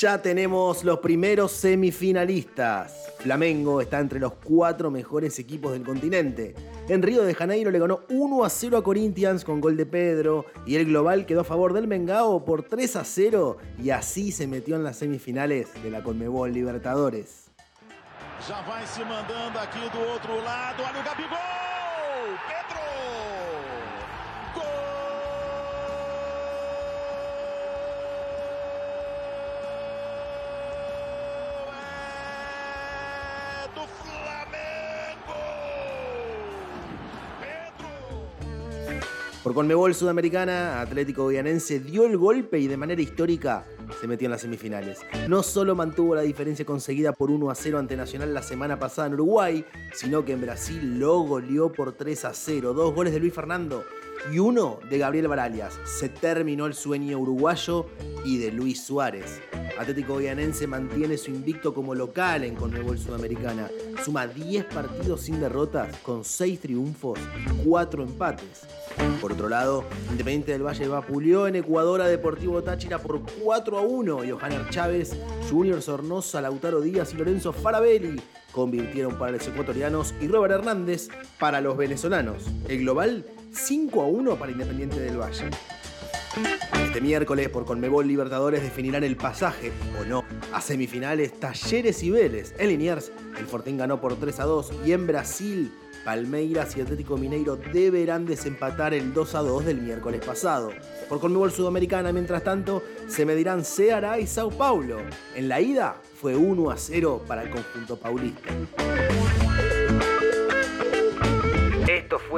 Ya tenemos los primeros semifinalistas. Flamengo está entre los cuatro mejores equipos del continente. En Río de Janeiro le ganó 1 a 0 a Corinthians con gol de Pedro y el global quedó a favor del Mengao por 3 a 0 y así se metió en las semifinales de la Conmebol Libertadores. Ya vai se mandando aqui do outro lado, olha Gabigol! Pedro! Por Conmebol Sudamericana, Atlético Guianense dio el golpe y de manera histórica se metió en las semifinales. No solo mantuvo la diferencia conseguida por 1 a 0 ante Nacional la semana pasada en Uruguay, sino que en Brasil lo goleó por 3 a 0. Dos goles de Luis Fernando y uno de Gabriel Baralias. Se terminó el sueño uruguayo y de Luis Suárez. Atlético Guianense mantiene su invicto como local en Conmebol Sudamericana. Suma 10 partidos sin derrotas con 6 triunfos y 4 empates. Por otro lado, Independiente del Valle vapuleó en Ecuador a Deportivo Táchira por 4 a 1. Johanner Chávez, Junior Sornosa, Lautaro Díaz y Lorenzo Farabelli convirtieron para los ecuatorianos y Robert Hernández para los venezolanos. El global 5 a 1 para Independiente del Valle. Este miércoles por Conmebol Libertadores definirán el pasaje, o no, a semifinales Talleres y Vélez. En Liniers, el Fortín ganó por 3 a 2 y en Brasil, Palmeiras y Atlético Mineiro deberán desempatar el 2 a 2 del miércoles pasado. Por Conmebol Sudamericana, mientras tanto, se medirán Ceará y Sao Paulo. En la ida fue 1 a 0 para el conjunto paulista.